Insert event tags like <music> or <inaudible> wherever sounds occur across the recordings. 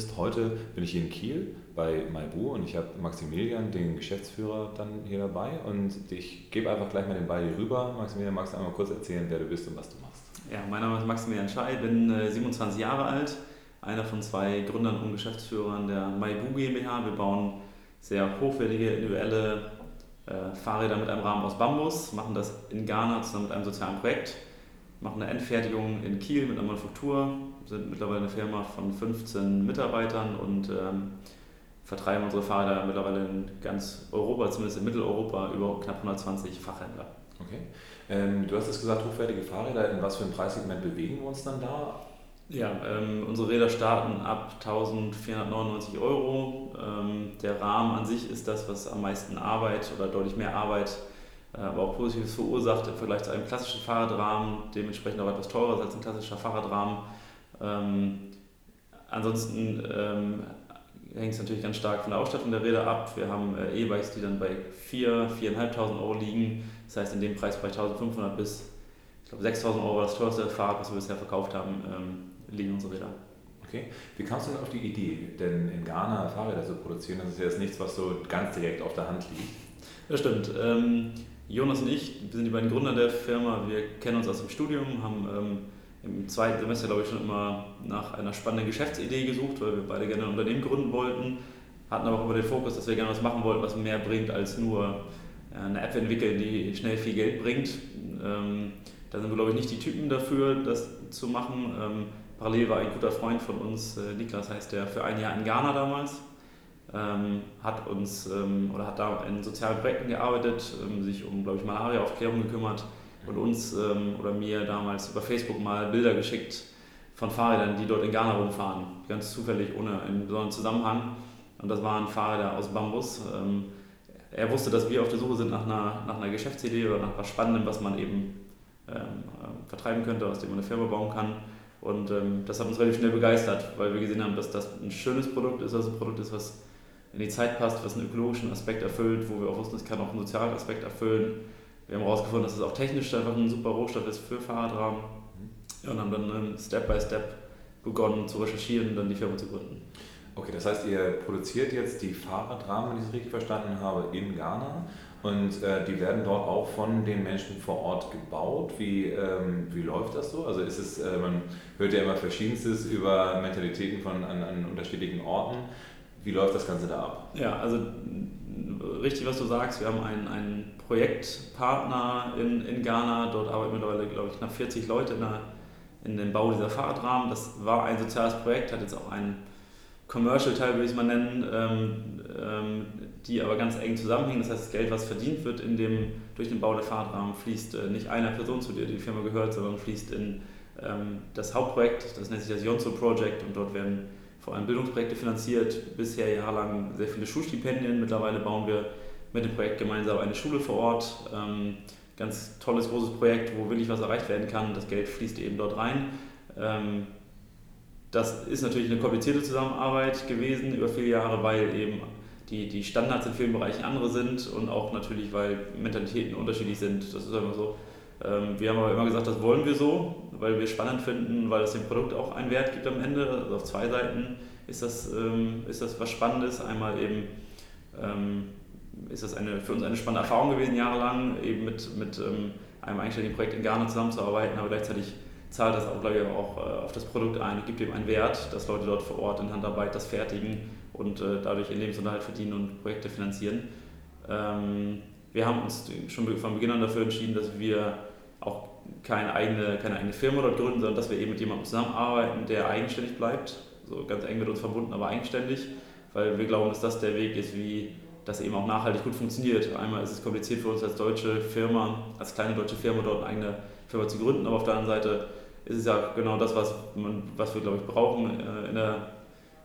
Finanzoptimist. Heute bin ich hier in Kiel bei Maibu und ich habe Maximilian, den Geschäftsführer, dann hier dabei und ich gebe einfach gleich mal den Ball hier rüber. Maximilian, magst du einmal kurz erzählen, wer du bist und was du machst? Ja, mein Name ist Maximilian Schei, bin 27 äh, Jahre alt, einer von zwei Gründern und Geschäftsführern der Maibu GmbH. Wir bauen sehr hochwertige, individuelle äh, Fahrräder mit einem Rahmen aus Bambus, machen das in Ghana zusammen mit einem sozialen Projekt machen eine Endfertigung in Kiel mit einer Manufaktur, sind mittlerweile eine Firma von 15 Mitarbeitern und ähm, vertreiben unsere Fahrräder mittlerweile in ganz Europa, zumindest in Mitteleuropa, über knapp 120 Fachhändler. Okay. Ähm, du hast es gesagt, hochwertige Fahrräder. In was für ein Preissegment bewegen wir uns dann da? Ja, ähm, unsere Räder starten ab 1499 Euro. Ähm, der Rahmen an sich ist das, was am meisten Arbeit oder deutlich mehr Arbeit äh, aber auch Positives verursacht im Vergleich zu einem klassischen Fahrradrahmen, dementsprechend auch etwas teurer als ein klassischer Fahrradrahmen. Ähm, ansonsten ähm, hängt es natürlich ganz stark von der Ausstattung der Räder ab. Wir haben äh, E-Bikes, die dann bei 4.000, 4.500 Euro liegen. Das heißt, in dem Preisbereich 1.500 bis ich glaube 6.000 Euro das teuerste Fahrrad, was wir bisher verkauft haben, ähm, liegen unsere Räder. Okay. Wie kamst du denn auf die Idee, denn in Ghana Fahrräder zu produzieren? Das ist ja jetzt nichts, was so ganz direkt auf der Hand liegt. Das stimmt. Ähm, Jonas und ich, sind die beiden Gründer der Firma, wir kennen uns aus dem Studium, haben ähm, im zweiten Semester, glaube ich, schon immer nach einer spannenden Geschäftsidee gesucht, weil wir beide gerne ein Unternehmen gründen wollten, hatten aber auch immer den Fokus, dass wir gerne was machen wollten, was mehr bringt als nur äh, eine App entwickeln, die schnell viel Geld bringt. Ähm, da sind wir, glaube ich, nicht die Typen dafür, das zu machen. Ähm, parallel war ein guter Freund von uns, äh, Niklas heißt der, für ein Jahr in Ghana damals ähm, hat uns ähm, oder hat da in sozialen Projekten gearbeitet, ähm, sich um, glaube ich, Malariaaufklärung gekümmert und uns ähm, oder mir damals über Facebook mal Bilder geschickt von Fahrrädern, die dort in Ghana rumfahren, ganz zufällig, ohne einen besonderen Zusammenhang. Und das waren Fahrräder aus Bambus. Ähm, er wusste, dass wir auf der Suche sind nach einer, nach einer Geschäftsidee oder nach was Spannendem, was man eben ähm, äh, vertreiben könnte, aus dem man eine Firma bauen kann. Und das hat uns relativ schnell begeistert, weil wir gesehen haben, dass das ein schönes Produkt ist, also ein Produkt ist, was in die Zeit passt, was einen ökologischen Aspekt erfüllt, wo wir auch wussten, es kann auch einen sozialen Aspekt erfüllen. Wir haben herausgefunden, dass es auch technisch einfach ein super Rohstoff ist für Fahrradrahmen ja, und haben dann Step by Step begonnen zu recherchieren und dann die Firma zu gründen. Okay, das heißt, ihr produziert jetzt die Fahrradrahmen, wenn ich es richtig verstanden habe, in Ghana und äh, die werden dort auch von den Menschen vor Ort gebaut. Wie, ähm, wie läuft das so? Also ist es, äh, man hört ja immer Verschiedenstes über Mentalitäten von, an, an unterschiedlichen Orten. Wie läuft das Ganze da ab? Ja, also richtig, was du sagst. Wir haben einen, einen Projektpartner in, in Ghana. Dort arbeiten mittlerweile, glaube ich, knapp 40 Leute in, der, in dem Bau dieser Fahrradrahmen. Das war ein soziales Projekt, hat jetzt auch einen Commercial-Teil, würde ich es mal nennen, ähm, ähm, die aber ganz eng zusammenhängen. Das heißt, das Geld, was verdient wird in dem, durch den Bau der Fahrradrahmen, fließt äh, nicht einer Person, zu der die Firma gehört, sondern fließt in ähm, das Hauptprojekt. Das nennt sich das Yonzo Project und dort werden vor allem Bildungsprojekte finanziert, bisher jahrelang sehr viele Schulstipendien. Mittlerweile bauen wir mit dem Projekt gemeinsam eine Schule vor Ort. Ähm, ganz tolles, großes Projekt, wo wirklich was erreicht werden kann. Das Geld fließt eben dort rein. Ähm, das ist natürlich eine komplizierte Zusammenarbeit gewesen über viele Jahre, weil eben die, die Standards in vielen Bereichen andere sind und auch natürlich, weil Mentalitäten unterschiedlich sind. Das ist einfach so. Ähm, wir haben aber immer gesagt, das wollen wir so, weil wir es spannend finden, weil es dem Produkt auch einen Wert gibt am Ende. Also auf zwei Seiten ist das, ähm, ist das was Spannendes. Einmal eben ähm, ist das eine, für uns eine spannende Erfahrung gewesen, jahrelang eben mit, mit einem eigenständigen Projekt in Ghana zusammenzuarbeiten, aber gleichzeitig zahlt das auch, glaube ich, auch äh, auf das Produkt ein und gibt ihm einen Wert, dass Leute dort vor Ort in Handarbeit das fertigen und äh, dadurch ihren Lebensunterhalt verdienen und Projekte finanzieren. wir haben uns schon von Beginn an dafür entschieden, dass wir keine eigene, keine eigene Firma dort gründen, sondern dass wir eben mit jemandem zusammenarbeiten, der eigenständig bleibt, so ganz eng mit uns verbunden, aber eigenständig, weil wir glauben, dass das der Weg ist, wie das eben auch nachhaltig gut funktioniert. Einmal ist es kompliziert für uns als deutsche Firma, als kleine deutsche Firma dort eine eigene Firma zu gründen, aber auf der anderen Seite ist es ja genau das, was, man, was wir, glaube ich, brauchen äh, in der,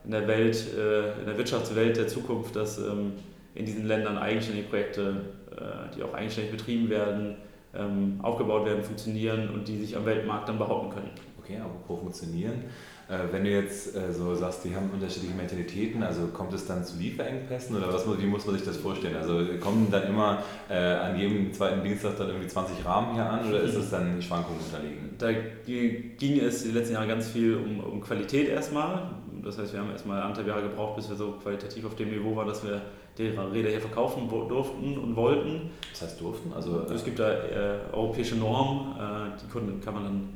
in der Welt, äh, in der Wirtschaftswelt der Zukunft, dass ähm, in diesen Ländern eigenständige Projekte, äh, die auch eigenständig betrieben werden, ähm, aufgebaut werden, funktionieren und die sich am Weltmarkt dann behaupten können. Okay, apropos funktionieren. Äh, wenn du jetzt äh, so sagst, die haben unterschiedliche Mentalitäten, also kommt es dann zu Lieferengpässen oder was, wie muss man sich das vorstellen? Also kommen dann immer äh, an jedem zweiten Dienstag dann irgendwie 20 Rahmen hier an oder ist das dann Schwankungen unterlegen? Da ging es die letzten Jahre ganz viel um, um Qualität erstmal. Das heißt, wir haben erstmal anderthalb Jahre gebraucht, bis wir so qualitativ auf dem Niveau waren, dass wir die Räder hier verkaufen durften und wollten. Das heißt durften? Also, es gibt da äh, europäische Normen, äh, die Kunden kann man dann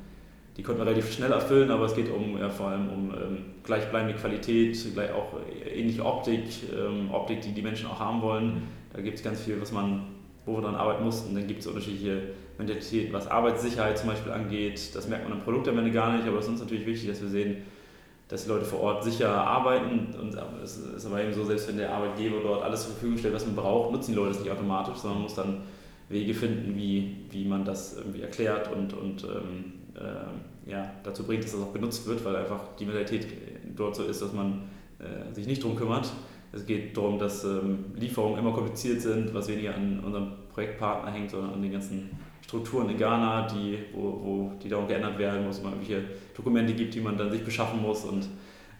die konnten wir relativ schnell erfüllen, aber es geht um, ja, vor allem um ähm, gleichbleibende Qualität, gleich auch ähnliche Optik, ähm, Optik, die die Menschen auch haben wollen. Da gibt es ganz viel, was man, wo wir dann arbeiten mussten. Dann gibt es unterschiedliche Mentalitäten, was Arbeitssicherheit zum Beispiel angeht. Das merkt man im Produkt am Ende gar nicht, aber es ist uns natürlich wichtig, dass wir sehen, dass die Leute vor Ort sicher arbeiten. Und es ist aber eben so, selbst wenn der Arbeitgeber dort alles zur Verfügung stellt, was man braucht, nutzen die Leute das nicht automatisch, sondern man muss dann Wege finden, wie, wie man das irgendwie erklärt und, und ähm, äh, ja, dazu bringt, dass das auch genutzt wird, weil einfach die Mentalität dort so ist, dass man äh, sich nicht darum kümmert. Es geht darum, dass ähm, Lieferungen immer kompliziert sind, was weniger an unserem Projektpartner hängt, sondern an den ganzen Strukturen in Ghana, die, wo, wo die darum geändert werden, wo es immer irgendwelche Dokumente gibt, die man dann sich beschaffen muss und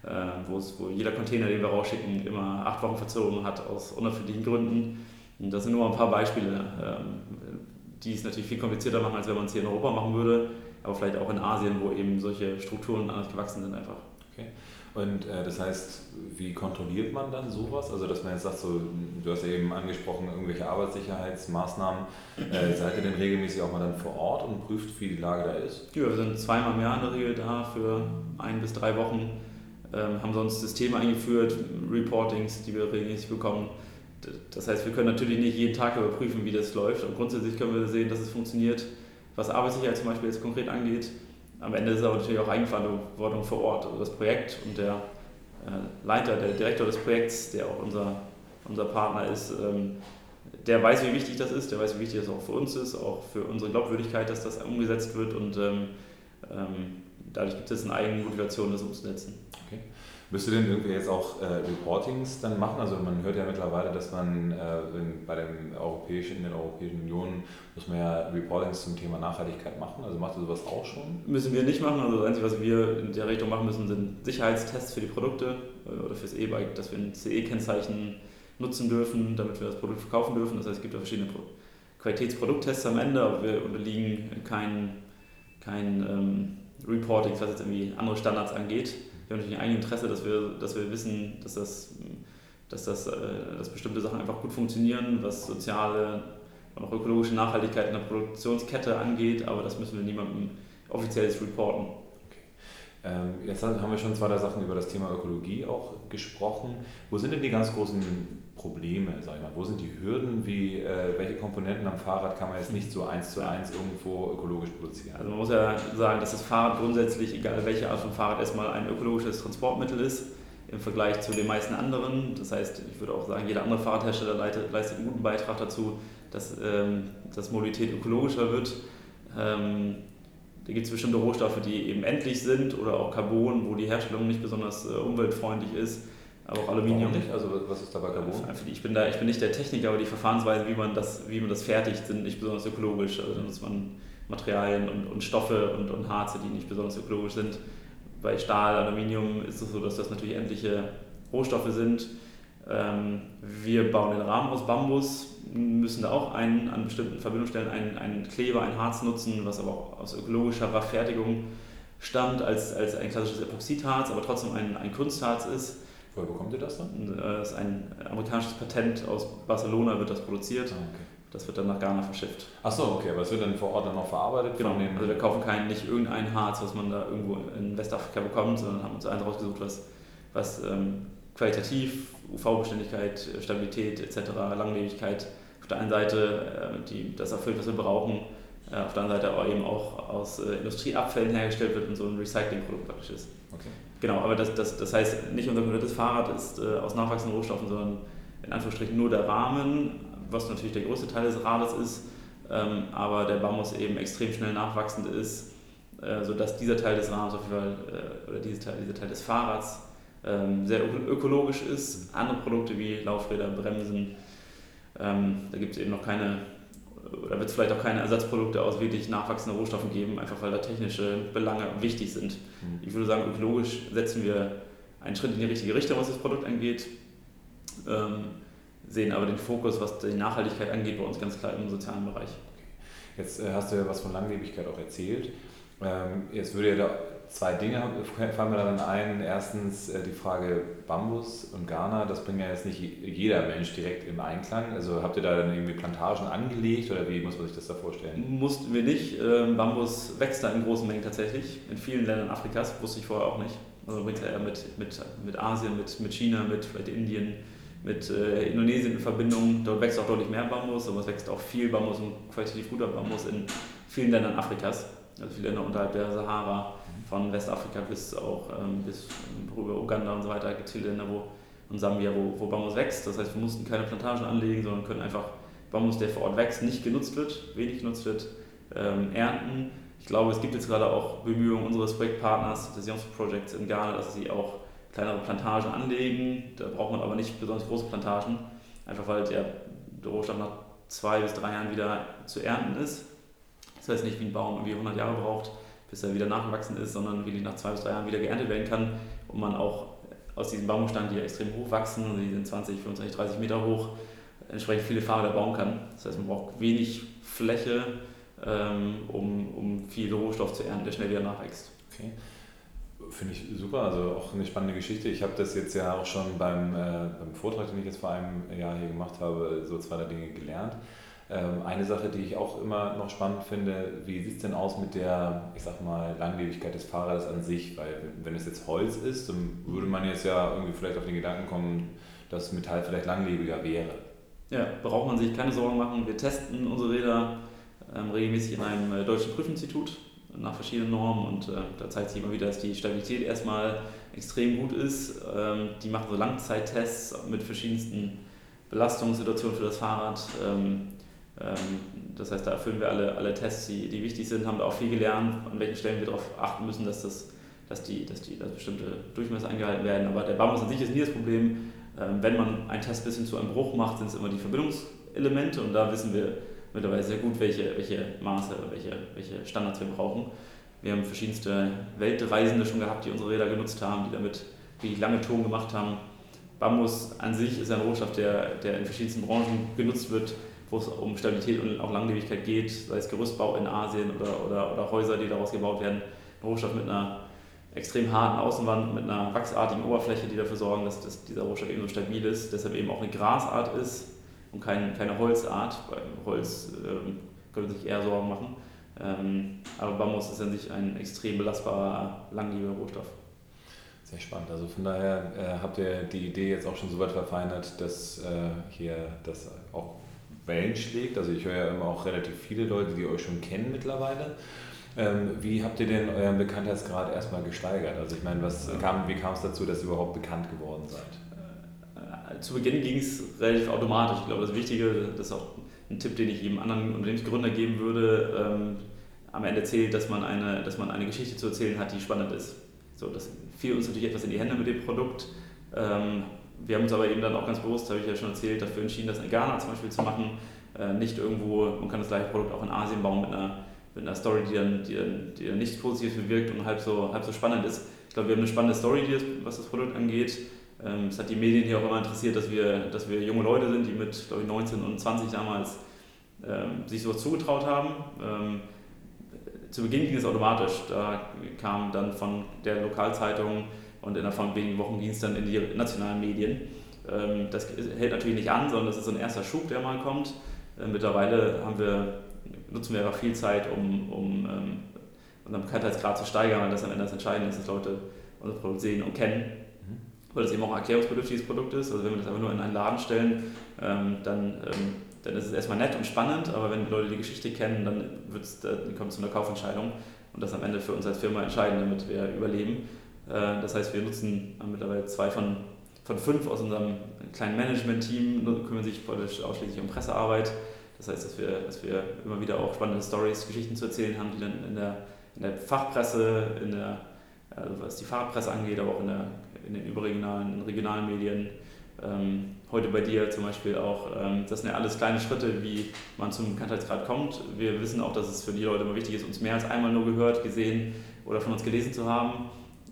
äh, wo, es, wo jeder Container, den wir rausschicken, immer acht Wochen verzogen hat aus unerfindlichen Gründen. Und das sind nur ein paar Beispiele, ähm, die es natürlich viel komplizierter machen, als wenn man es hier in Europa machen würde aber vielleicht auch in Asien, wo eben solche Strukturen anders gewachsen sind einfach. Okay. Und äh, das heißt, wie kontrolliert man dann sowas? Also, dass man jetzt sagt, so, du hast ja eben angesprochen, irgendwelche Arbeitssicherheitsmaßnahmen. Äh, seid ihr denn regelmäßig auch mal dann vor Ort und prüft, wie die Lage da ist? Ja, wir sind zweimal im Jahr in der Regel da für ein bis drei Wochen. Ähm, haben sonst Systeme eingeführt, Reportings, die wir regelmäßig bekommen. Das heißt, wir können natürlich nicht jeden Tag überprüfen, wie das läuft. Und grundsätzlich können wir sehen, dass es funktioniert was Arbeitssicherheit zum Beispiel jetzt konkret angeht. Am Ende ist es aber natürlich auch Eigenverantwortung vor Ort. Also das Projekt und der äh, Leiter, der Direktor des Projekts, der auch unser, unser Partner ist, ähm, der weiß, wie wichtig das ist, der weiß, wie wichtig das auch für uns ist, auch für unsere Glaubwürdigkeit, dass das umgesetzt wird und ähm, ähm, dadurch gibt es eine eigene Motivation, das umzusetzen. Okay. Müsst ihr denn irgendwie jetzt auch äh, Reportings dann machen? Also man hört ja mittlerweile, dass man äh, in, bei dem europäischen, in der Europäischen Union muss man ja Reportings zum Thema Nachhaltigkeit machen. Also macht ihr sowas auch schon? Müssen wir nicht machen. Also das Einzige, was wir in der Richtung machen müssen, sind Sicherheitstests für die Produkte äh, oder fürs E-Bike, dass wir ein CE-Kennzeichen nutzen dürfen, damit wir das Produkt verkaufen dürfen. Das heißt, es gibt ja verschiedene Qualitätsprodukttests am Ende, aber wir unterliegen kein, kein ähm, Reporting, was jetzt irgendwie andere Standards angeht wir haben natürlich ein Interesse, dass wir, dass wir wissen, dass, das, dass, das, äh, dass bestimmte Sachen einfach gut funktionieren, was soziale und auch ökologische Nachhaltigkeit in der Produktionskette angeht, aber das müssen wir niemandem offizielles reporten. Ähm, jetzt haben wir schon zwei, drei Sachen über das Thema Ökologie auch gesprochen. Wo sind denn die ganz großen Probleme, sag ich mal? Wo sind die Hürden? Wie, äh, welche Komponenten am Fahrrad kann man jetzt nicht so eins zu eins irgendwo ökologisch produzieren? Also man muss ja sagen, dass das Fahrrad grundsätzlich, egal welche Art von Fahrrad, erstmal ein ökologisches Transportmittel ist im Vergleich zu den meisten anderen. Das heißt, ich würde auch sagen, jeder andere Fahrradhersteller leistet, leistet einen guten Beitrag dazu, dass, ähm, dass Mobilität ökologischer wird. Ähm, da gibt es bestimmte Rohstoffe, die eben endlich sind oder auch Carbon, wo die Herstellung nicht besonders äh, umweltfreundlich ist. Aber auch Aluminium. nicht? Also was ist da bei Carbon? Ich bin, da, ich bin nicht der Techniker, aber die Verfahrensweise, wie man das, wie man das fertigt, sind nicht besonders ökologisch. Also da nutzt man Materialien und, und Stoffe und, und Harze, die nicht besonders ökologisch sind. Bei Stahl, Aluminium ist es so, dass das natürlich endliche Rohstoffe sind. Ähm, wir bauen den Rahmen aus Bambus, müssen da auch einen, an bestimmten Verbindungsstellen einen, einen Kleber, ein Harz nutzen, was aber auch aus ökologischerer Fertigung stammt als, als ein klassisches Epoxidharz, aber trotzdem ein, ein Kunstharz ist. Woher bekommt ihr das dann? Das ist ein amerikanisches Patent aus Barcelona, wird das produziert. Ah, okay. Das wird dann nach Ghana verschifft. Achso, okay, aber es wird dann vor Ort dann noch verarbeitet? Genau, also wir kaufen kein, nicht irgendein Harz, was man da irgendwo in Westafrika bekommt, sondern haben uns eins rausgesucht, was, was ähm, qualitativ, UV-Beständigkeit, Stabilität etc., Langlebigkeit auf der einen Seite äh, die, das erfüllt, was wir brauchen, äh, auf der anderen Seite aber eben auch aus äh, Industrieabfällen hergestellt wird und so ein Recyclingprodukt praktisch ist. Okay. Genau, aber das, das, das heißt, nicht unser komplettes Fahrrad ist äh, aus nachwachsenden Rohstoffen, sondern in Anführungsstrichen nur der Rahmen, was natürlich der größte Teil des Rades ist, ähm, aber der Bambus eben extrem schnell nachwachsend ist, äh, sodass dieser Teil des Rahmens auf jeden Fall, äh, oder dieser Teil, dieser Teil des Fahrrads sehr ökologisch ist. Andere Produkte wie Laufräder, Bremsen, ähm, da gibt es eben noch keine oder wird es vielleicht auch keine Ersatzprodukte aus wirklich nachwachsenden Rohstoffen geben, einfach weil da technische Belange wichtig sind. Mhm. Ich würde sagen, ökologisch setzen wir einen Schritt in die richtige Richtung, was das Produkt angeht, ähm, sehen aber den Fokus, was die Nachhaltigkeit angeht, bei uns ganz klar im sozialen Bereich. Jetzt äh, hast du ja was von Langlebigkeit auch erzählt. Ähm, jetzt würde ja da zwei Dinge fallen mir daran ein. Erstens äh, die Frage Bambus und Ghana, das bringt ja jetzt nicht jeder Mensch direkt im Einklang. Also habt ihr da dann irgendwie Plantagen angelegt oder wie muss man sich das da vorstellen? Mussten wir nicht. Ähm, Bambus wächst da in großen Mengen tatsächlich. In vielen Ländern Afrikas, wusste ich vorher auch nicht. Also bringt er mit, mit, mit Asien, mit, mit China, mit vielleicht Indien, mit äh, Indonesien in Verbindung. Dort wächst auch deutlich mehr Bambus, aber es wächst auch viel Bambus und qualitativ guter Bambus in vielen Ländern Afrikas. Also viele Länder unterhalb der Sahara von Westafrika bis auch ähm, bis rüber Uganda und so weiter gibt es viele Länder, wo und Sambia, wo, wo Bambus wächst. Das heißt, wir mussten keine Plantagen anlegen, sondern können einfach Bambus, der vor Ort wächst, nicht genutzt wird, wenig genutzt wird, ähm, ernten. Ich glaube, es gibt jetzt gerade auch Bemühungen unseres Projektpartners, des Youngs Projects in Ghana, dass sie auch kleinere Plantagen anlegen. Da braucht man aber nicht besonders große Plantagen, einfach weil der, der Rohstoff nach zwei bis drei Jahren wieder zu ernten ist. Das heißt nicht wie ein Baum irgendwie 100 Jahre braucht, bis er wieder nachgewachsen ist, sondern wirklich nach zwei bis drei Jahren wieder geerntet werden kann und man auch aus diesen Baumbestand, die ja extrem hoch wachsen, also die sind 20, 25, 30 Meter hoch, entsprechend viele Fahrräder bauen kann. Das heißt, man braucht wenig Fläche, ähm, um, um viel Rohstoff zu ernten, der schnell wieder nachwächst. Okay. Finde ich super, also auch eine spannende Geschichte. Ich habe das jetzt ja auch schon beim, äh, beim Vortrag, den ich jetzt vor einem Jahr hier gemacht habe, so zwei, Dinge gelernt. Ähm, eine Sache, die ich auch immer noch spannend finde, wie sieht es denn aus mit der, ich sag mal, Langlebigkeit des Fahrrades an sich? Weil wenn es jetzt Holz ist, dann würde man jetzt ja irgendwie vielleicht auf den Gedanken kommen, dass Metall vielleicht langlebiger wäre. Ja, braucht man sich keine Sorgen machen. Wir testen unsere Räder ähm, regelmäßig in einem äh, deutschen Prüfinstitut nach verschiedenen Normen und äh, da zeigt sich immer wieder, dass die Stabilität erstmal extrem gut ist. Ähm, die machen so Langzeittests mit verschiedensten Belastungssituationen für das Fahrrad. Ähm, das heißt, da erfüllen wir alle, alle Tests, die, die wichtig sind, haben da auch viel gelernt, an welchen Stellen wir darauf achten müssen, dass, das, dass, die, dass, die, dass bestimmte Durchmesser eingehalten werden. Aber der Bambus an sich ist nie das Problem. Ähm, wenn man einen Test bis hin zu einem Bruch macht, sind es immer die Verbindungselemente und da wissen wir mittlerweile sehr gut, welche, welche Maße, welche, welche Standards wir brauchen. Wir haben verschiedenste Weltreisende schon gehabt, die unsere Räder genutzt haben, die damit wirklich lange Touren gemacht haben. Bambus an sich ist ein Rohstoff, der, der in verschiedensten Branchen genutzt wird wo es um Stabilität und auch Langlebigkeit geht, sei es Gerüstbau in Asien oder, oder, oder Häuser, die daraus gebaut werden. Ein Rohstoff mit einer extrem harten Außenwand, mit einer wachsartigen Oberfläche, die dafür sorgen, dass, dass dieser Rohstoff eben so stabil ist, deshalb eben auch eine Grasart ist und kein, keine Holzart. Bei Holz ähm, könnte sich eher Sorgen machen. Ähm, aber Bambus ist an sich ein extrem belastbarer, langlebiger Rohstoff. Sehr spannend. Also von daher äh, habt ihr die Idee jetzt auch schon so weit verfeinert, dass äh, hier das auch Wellen schlägt. Also ich höre ja immer auch relativ viele Leute, die euch schon kennen mittlerweile. Ähm, wie habt ihr denn euren Bekanntheitsgrad erstmal gesteigert? Also ich meine, was kam, wie kam es dazu, dass ihr überhaupt bekannt geworden seid? Äh, zu Beginn ging es relativ automatisch. Ich glaube, das Wichtige, das ist auch ein Tipp, den ich jedem anderen Unternehmensgründer geben würde, ähm, am Ende zählt, dass man, eine, dass man eine Geschichte zu erzählen hat, die spannend ist. So, das fiel uns natürlich etwas in die Hände mit dem Produkt, ähm, wir haben uns aber eben dann auch ganz bewusst, habe ich ja schon erzählt, dafür entschieden, das in Ghana zum Beispiel zu machen. Äh, nicht irgendwo, man kann das gleiche Produkt auch in Asien bauen mit einer, mit einer Story, die dann, die, dann, die dann nicht positiv bewirkt und halb so, halb so spannend ist. Ich glaube, wir haben eine spannende Story, was das Produkt angeht. Ähm, es hat die Medien hier auch immer interessiert, dass wir, dass wir junge Leute sind, die mit, glaube ich, 19 und 20 damals ähm, sich sowas zugetraut haben. Ähm, zu Beginn ging es automatisch. Da kam dann von der Lokalzeitung und innerhalb von wenigen Wochen ging es dann in die nationalen Medien. Ähm, das hält natürlich nicht an, sondern das ist so ein erster Schub, der mal kommt. Äh, mittlerweile haben wir, nutzen wir einfach viel Zeit, um, um ähm, unseren Bekanntheitsgrad zu steigern, weil das am Ende das Entscheidende ist, dass Leute unser Produkt sehen und kennen. Mhm. Weil es eben auch ein erklärungsbedürftiges Produkt ist. Also wenn wir das einfach nur in einen Laden stellen, ähm, dann, dann ist es erstmal nett und spannend, aber wenn die Leute die Geschichte kennen, dann, dann kommt es zu einer Kaufentscheidung. Und das am Ende für uns als Firma entscheidend, damit wir überleben. Äh, das heißt, wir nutzen mittlerweile zwei von, von fünf aus unserem kleinen Management-Team, kümmern sich ausschließlich um Pressearbeit. Das heißt, dass wir, dass wir immer wieder auch spannende Stories, Geschichten zu erzählen haben, die dann in der, in der Fachpresse, in der, also was die Fahrradpresse angeht, aber auch in, der, in den überregionalen, in regionalen Medien ähm, heute bei dir zum Beispiel auch. Ähm, das sind ja alles kleine Schritte, wie man zum Bekanntheitsgrad kommt. Wir wissen auch, dass es für die Leute immer wichtig ist, uns mehr als einmal nur gehört, gesehen oder von uns gelesen zu haben.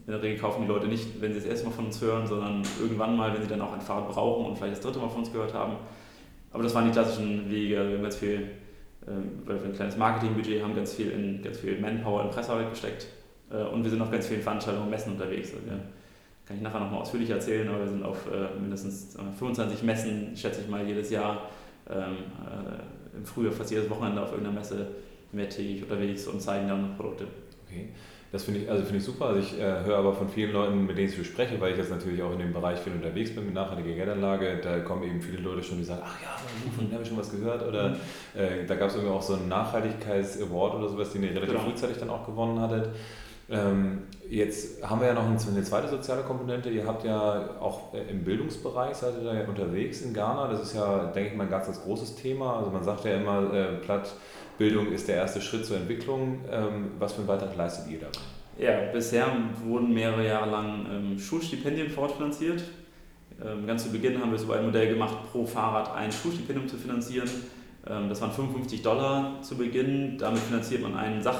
In der Regel kaufen die Leute nicht, wenn sie das erste Mal von uns hören, sondern irgendwann mal, wenn sie dann auch ein Fahrrad brauchen und vielleicht das dritte Mal von uns gehört haben. Aber das waren die klassischen Wege. Wir haben ganz viel, ähm, weil wir ein kleines Marketingbudget haben, ganz viel in ganz viel Manpower in Pressearbeit gesteckt. Äh, und wir sind auf ganz vielen Veranstaltungen und Messen unterwegs. Also wir kann ich nachher nochmal ausführlich erzählen, aber wir sind auf äh, mindestens 25 Messen, schätze ich mal, jedes Jahr. Ähm, äh, Im Frühjahr fast jedes Wochenende auf irgendeiner Messe mehrtägig unterwegs und zeigen dann Produkte. Okay. Das finde ich, also find ich super. Also ich äh, höre aber von vielen Leuten, mit denen ich spreche, weil ich jetzt natürlich auch in dem Bereich viel unterwegs bin mit nachhaltiger Geldanlage, da kommen eben viele Leute schon, die sagen, ach ja, von denen habe ich schon was gehört. Oder mhm. äh, da gab es irgendwie auch so einen Nachhaltigkeits-Award oder sowas, den ihr relativ genau. frühzeitig dann auch gewonnen hattet. Ähm, jetzt haben wir ja noch eine zweite soziale Komponente. Ihr habt ja auch äh, im Bildungsbereich, seid ihr da ja unterwegs in Ghana. Das ist ja, denke ich mal, ein ganz, ganz großes Thema. Also man sagt ja immer, äh, platt, Bildung ist der erste Schritt zur Entwicklung. Ähm, was für einen Beitrag leistet ihr dabei? Ja, bisher wurden mehrere Jahre lang ähm, Schulstipendien fortfinanziert. Ähm, ganz zu Beginn haben wir so ein Modell gemacht, pro Fahrrad ein Schulstipendium zu finanzieren. Ähm, das waren 55 Dollar zu Beginn. Damit finanziert man einen Sach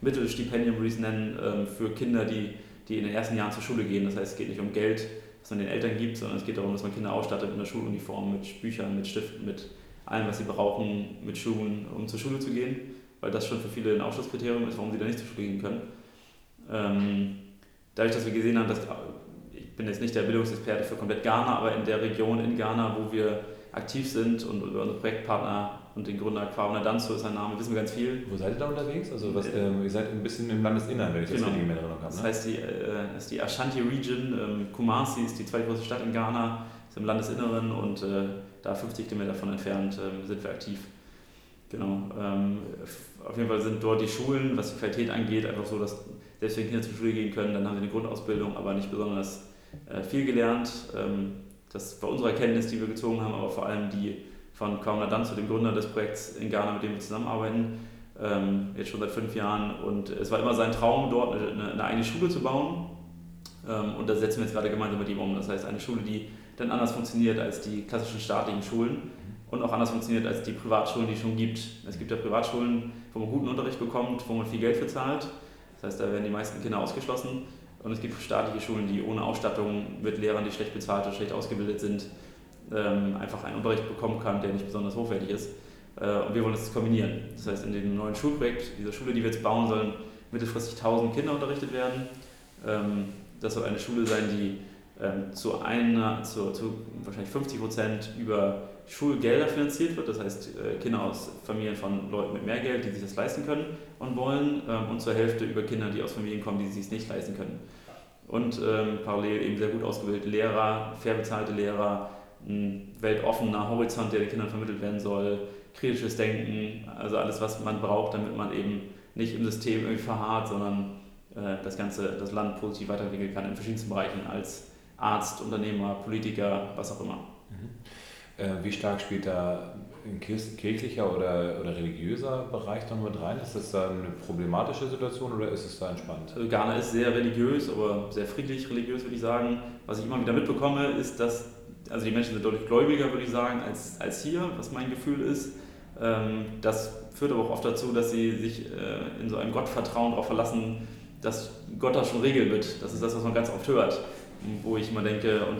Mittelstipendium, würde ich es nennen, ähm, für Kinder, die, die in den ersten Jahren zur Schule gehen. Das heißt, es geht nicht um Geld, was man den Eltern gibt, sondern es geht darum, dass man Kinder ausstattet mit einer Schuluniform, mit Büchern, mit Stiften, mit allem, was sie brauchen, mit Schuhen, um zur Schule zu gehen, weil das schon für viele ein Ausschlusskriterium ist, warum sie da nicht zur Schule gehen können. Ähm, dadurch, dass wir gesehen haben, dass ich bin jetzt nicht der Bildungsexperte für komplett Ghana, aber in der Region in Ghana, wo wir aktiv sind und über unsere Projektpartner und den Gründer Kwame Danzo ist sein Name, wissen wir ganz viel. Wo seid ihr da unterwegs? Also was, ähm, ihr seid ein bisschen im Landesinnern, wenn ich genau. das richtig in Erinnerung habe. Ne? Das heißt, die, äh, ist die Ashanti Region, ähm, Kumasi ist die zweitgrößte Stadt in Ghana, ist im Landesinneren und äh, da 50 Kilometer davon entfernt äh, sind wir aktiv. Genau. Ähm, auf jeden Fall sind dort die Schulen, was die Qualität angeht, einfach so, dass selbst wenn Kinder zur Schule gehen können, dann haben sie eine Grundausbildung, aber nicht besonders äh, viel gelernt. Ähm, das war unsere Erkenntnis, die wir gezogen haben, aber vor allem die von Kauna Danzo, dem Gründer des Projekts in Ghana, mit dem wir zusammenarbeiten, ähm, jetzt schon seit fünf Jahren. Und es war immer sein Traum, dort eine, eine eigene Schule zu bauen. Ähm, und da setzen wir jetzt gerade gemeinsam mit ihm um. Das heißt, eine Schule, die dann anders funktioniert als die klassischen staatlichen Schulen und auch anders funktioniert als die Privatschulen, die es schon gibt. Es gibt ja Privatschulen, wo man guten Unterricht bekommt, wo man viel Geld für zahlt. Das heißt, da werden die meisten Kinder ausgeschlossen. Und es gibt staatliche Schulen, die ohne Ausstattung mit Lehrern, die schlecht bezahlt oder schlecht ausgebildet sind, ähm, einfach einen Unterricht bekommen kann, der nicht besonders hochwertig ist. Äh, und wir wollen das kombinieren. Das heißt, in dem neuen Schulprojekt, dieser Schule, die wir jetzt bauen, sollen mittelfristig 1000 Kinder unterrichtet werden. Ähm, das soll eine Schule sein, die ähm, zu einer, zu, zu wahrscheinlich 50 Prozent über Schulgelder finanziert wird, das heißt äh, Kinder aus Familien von Leuten mit mehr Geld, die sich das leisten können und wollen, ähm, und zur Hälfte über Kinder, die aus Familien kommen, die sich es nicht leisten können. Und ähm, parallel eben sehr gut ausgebildete Lehrer, fair bezahlte Lehrer, ein weltoffener Horizont, der den Kindern vermittelt werden soll, kritisches Denken, also alles, was man braucht, damit man eben nicht im System irgendwie verharrt, sondern äh, das ganze, das Land positiv weiterentwickeln kann in verschiedensten Bereichen als Arzt, Unternehmer, Politiker, was auch immer. Mhm. Äh, wie stark spielt da ein kirchlicher oder, oder religiöser Bereich da mit rein? Ist das da eine problematische Situation oder ist es da entspannt? Also Ghana ist sehr religiös, aber sehr friedlich religiös, würde ich sagen. Was ich immer wieder mitbekomme, ist, dass also die Menschen sind deutlich gläubiger, würde ich sagen, als, als hier, was mein Gefühl ist. Ähm, das führt aber auch oft dazu, dass sie sich äh, in so einem Gottvertrauen darauf verlassen, dass Gott das schon regeln wird. Das ist das, was man ganz oft hört, wo ich immer denke, und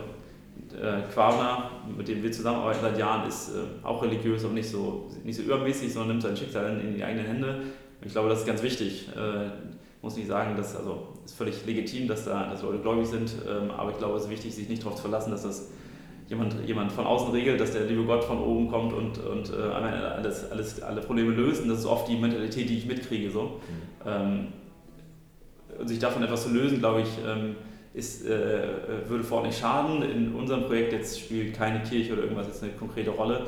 äh, Quavner, mit dem wir zusammenarbeiten seit Jahren, ist äh, auch religiös, aber nicht so, nicht so übermäßig, sondern nimmt sein Schicksal in, die eigenen Hände. Ich glaube, das ist ganz wichtig. Äh, muss nicht sagen, dass also ist völlig legitim, dass da dass Leute gläubig sind, ähm, aber ich glaube, es ist wichtig, sich nicht darauf zu verlassen, dass das jemand, jemand von außen regelt, dass der liebe Gott von oben kommt und, und äh, alles, alles, alle Probleme löst. Und das ist oft die Mentalität, die ich mitkriege. So. Mhm. Ähm, und sich davon etwas zu lösen, glaube ich, ähm, ist, äh, würde vor Ort nicht schaden. In unserem Projekt jetzt spielt keine Kirche oder irgendwas jetzt eine konkrete Rolle.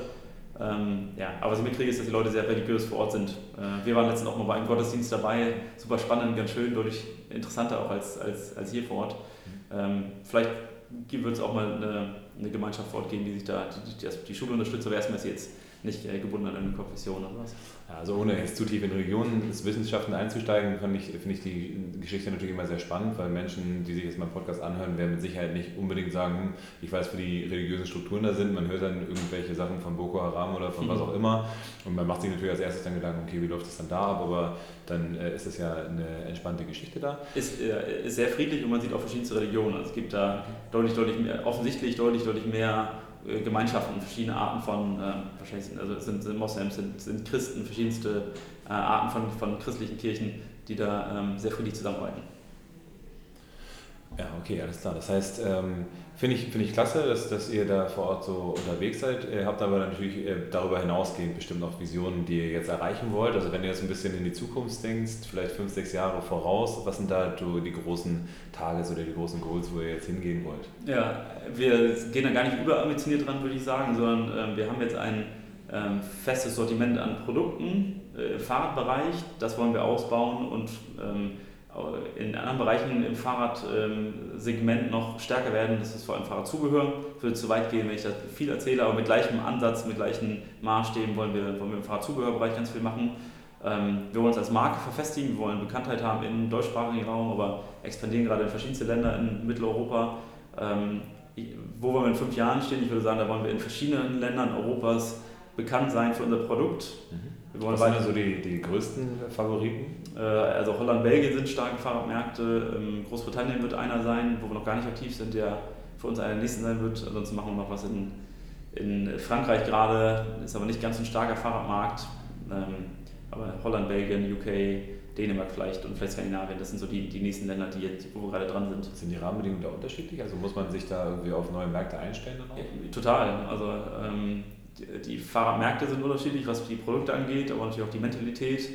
Ähm, ja, aber was ich mitkriege, ist, dass die Leute sehr religiös vor Ort sind. Äh, wir waren letztens auch mal bei einem Gottesdienst dabei, super spannend, ganz schön, deutlich interessanter auch als, als, als hier vor Ort. Mhm. Ähm, vielleicht wird es auch mal eine, eine, Gemeinschaft vor Ort geben, die sich da die, die, die Schule unterstützt, aber erstmal ist jetzt nicht äh, gebunden an eine Konfession oder was. Also ohne jetzt zu tief in Religionswissenschaften einzusteigen, finde ich, find ich die Geschichte natürlich immer sehr spannend, weil Menschen, die sich jetzt meinen Podcast anhören, werden mit Sicherheit nicht unbedingt sagen, ich weiß, wie die religiösen Strukturen da sind. Man hört dann irgendwelche Sachen von Boko Haram oder von mhm. was auch immer und man macht sich natürlich als erstes dann Gedanken, okay, wie läuft das dann da ab, aber dann äh, ist es ja eine entspannte Geschichte da. Ist, äh, ist sehr friedlich und man sieht auch verschiedenste Religionen. Also es gibt da deutlich, deutlich mehr, offensichtlich deutlich, deutlich mehr Gemeinschaften, verschiedene Arten von, äh, wahrscheinlich sind, also sind, sind Moslems, sind, sind Christen, verschiedenste äh, Arten von, von christlichen Kirchen, die da ähm, sehr friedlich zusammenarbeiten. Ja, okay, alles klar. Das heißt, ähm, finde ich, find ich klasse, dass, dass ihr da vor Ort so unterwegs seid. Ihr habt aber natürlich äh, darüber hinausgehend bestimmt noch Visionen, die ihr jetzt erreichen wollt. Also wenn du jetzt ein bisschen in die Zukunft denkst, vielleicht fünf, sechs Jahre voraus, was sind da so die großen Tages- oder die großen Goals, wo ihr jetzt hingehen wollt? Ja, wir gehen da gar nicht überambitioniert dran, würde ich sagen, sondern ähm, wir haben jetzt ein ähm, festes Sortiment an Produkten äh, im Fahrradbereich. Das wollen wir ausbauen und ähm, in anderen Bereichen im Fahrradsegment noch stärker werden. Das ist vor allem Fahrradzubehör. Ich würde zu weit gehen, wenn ich da viel erzähle, aber mit gleichem Ansatz, mit gleichen Maßstäben wollen wir, wollen wir im Fahrradzubehörbereich ganz viel machen. Ähm, wir wollen uns als Marke verfestigen, wir wollen Bekanntheit haben im deutschsprachigen Raum, aber expandieren gerade in verschiedenste Länder in Mitteleuropa. Ähm, wo wollen wir in fünf Jahren stehen? Ich würde sagen, da wollen wir in verschiedenen Ländern Europas bekannt sein für unser Produkt. Mhm was sind so die, die größten Favoriten? Äh, also Holland, Belgien sind starke Fahrradmärkte. Ähm, Großbritannien wird einer sein, wo wir noch gar nicht aktiv sind, der für uns einer der nächsten sein wird. Ansonsten machen wir noch was in, in Frankreich gerade, ist aber nicht ganz ein starker Fahrradmarkt. Ähm, aber Holland, Belgien, UK, Dänemark vielleicht und vielleicht Skandinavien, das sind so die, die nächsten Länder, die jetzt, wo wir gerade dran sind. Sind die Rahmenbedingungen da unterschiedlich? Also muss man sich da irgendwie auf neue Märkte einstellen? Dann auch? Total. Also ähm, die Fahrradmärkte sind unterschiedlich, was die Produkte angeht, aber natürlich auch die Mentalität,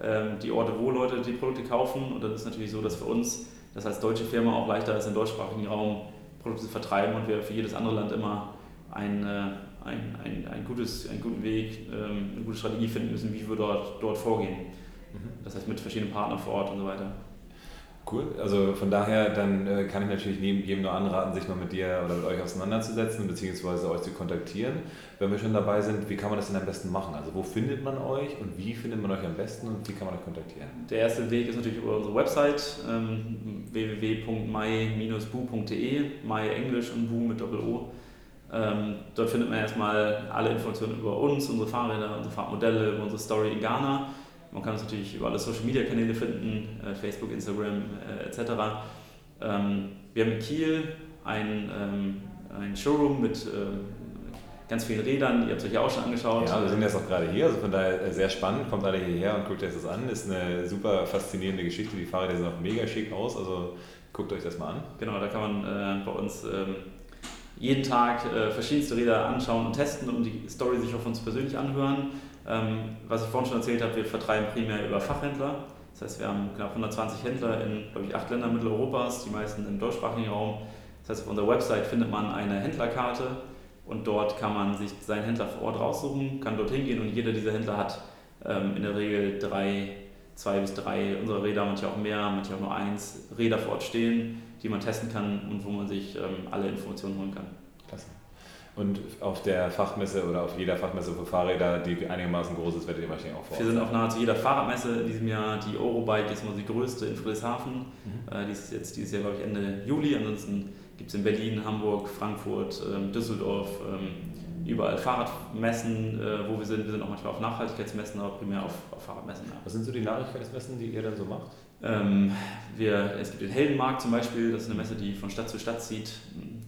ähm, die Orte, wo Leute die Produkte kaufen. Und dann ist es natürlich so, dass für uns das als deutsche Firma auch leichter ist, im deutschsprachigen Raum Produkte zu vertreiben und wir für jedes andere Land immer ein, äh, ein, ein, ein gutes, einen guten Weg, ähm, eine gute Strategie finden müssen, wie wir dort, dort vorgehen. Mhm. Das heißt mit verschiedenen Partnern vor Ort und so weiter. Cool. Also von daher, dann äh, kann ich natürlich jedem nur anraten, sich mal mit dir oder mit euch auseinanderzusetzen, beziehungsweise euch zu kontaktieren. Wenn wir schon dabei sind, wie kann man das denn am besten machen? Also wo findet man euch und wie findet man euch am besten und wie kann man euch kontaktieren? Der erste Weg ist natürlich über unsere Website ähm, www.my-bu.de, my Englisch und bu mit Doppel-O. Ähm, dort findet man erstmal alle Informationen über uns, unsere Fahrräder, unsere Fahrmodelle, über unsere Story in Ghana. Man kann uns natürlich über alle Social Media Kanäle finden, äh, Facebook, Instagram äh, etc. Ähm, wir haben in Kiel ein, ähm, ein Showroom mit ähm, ganz vielen Rädern, ihr habt es euch ja auch schon angeschaut. Ja, wir sind jetzt auch gerade hier, also von daher äh, sehr spannend, kommt alle hierher und guckt euch das an. Ist eine super faszinierende Geschichte, die Fahrräder sehen auch mega schick aus, also guckt euch das mal an. Genau, da kann man äh, bei uns ähm, jeden Tag äh, verschiedenste Räder anschauen und testen und die Story sich von uns persönlich anhören. Ähm, was ich vorhin schon erzählt habe, wir vertreiben primär über Fachhändler. Das heißt, wir haben knapp 120 Händler in, glaube ich, acht Ländern Mitteleuropas, die meisten im deutschsprachigen Raum. Das heißt, auf unserer Website findet man eine Händlerkarte und dort kann man sich seinen Händler vor Ort raussuchen, kann dorthin gehen und jeder dieser Händler hat ähm, in der Regel drei, zwei bis drei unserer Räder, manche auch mehr, manche auch nur eins, Räder vor Ort stehen, die man testen kann und wo man sich ähm, alle Informationen holen kann. Klasse. Und auf der Fachmesse oder auf jeder Fachmesse für Fahrräder, die einigermaßen groß ist, werdet ihr wahrscheinlich auch vor Wir sind auf nahezu jeder Fahrradmesse in diesem Jahr. Die Eurobike ist immer die größte in Friedrichshafen. Mhm. Äh, die ist jetzt dieses Jahr, glaube ich, Ende Juli. Ansonsten gibt es in Berlin, Hamburg, Frankfurt, ähm, Düsseldorf, ähm, überall Fahrradmessen, äh, wo wir sind. Wir sind auch manchmal auf Nachhaltigkeitsmessen, aber primär auf, auf Fahrradmessen. Ja. Was sind so die Nachhaltigkeitsmessen, die ihr dann so macht? Ähm, wir, es gibt den Heldenmarkt zum Beispiel, das ist eine Messe, die von Stadt zu Stadt zieht.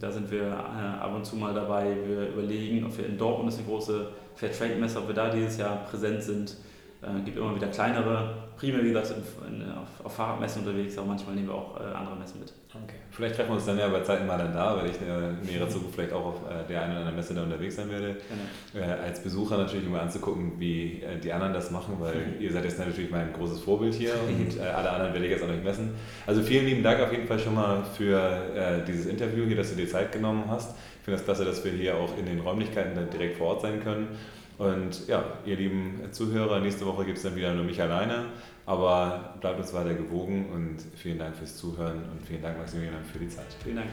Da sind wir äh, ab und zu mal dabei. Wir überlegen, ob wir in Dortmund, das ist eine große Fairtrade-Messe, ob wir da dieses Jahr präsent sind. Es äh, gibt immer wieder kleinere, primär wie gesagt in, in, auf, auf, Fahrradmessen unterwegs, aber manchmal nehmen wir auch äh, andere Messen mit. Okay. Vielleicht treffen wir uns dann ja bei Zeiten mal dann da, weil ich äh, in näherer Zukunft vielleicht auch auf äh, der einen oder anderen Messe da unterwegs sein werde. Genau. Äh, als Besucher natürlich, um mal anzugucken, wie äh, die anderen das machen, weil mhm. <laughs> ihr seid jetzt natürlich mein großes Vorbild hier <laughs> und alle anderen werde ich jetzt an euch messen. Also vielen lieben Dank auf jeden Fall schon mal für dieses Interview hier, dass du dir Zeit genommen hast. Ich finde es das klasse, dass wir hier auch in den Räumlichkeiten dann direkt vor Ort sein können. Und ja, ihr lieben Zuhörer, nächste Woche gibt es dann wieder nur mich alleine. Aber bleibt uns weiter gewogen und vielen Dank fürs Zuhören und vielen Dank, Maximilian, für die Zeit. Vielen Dank.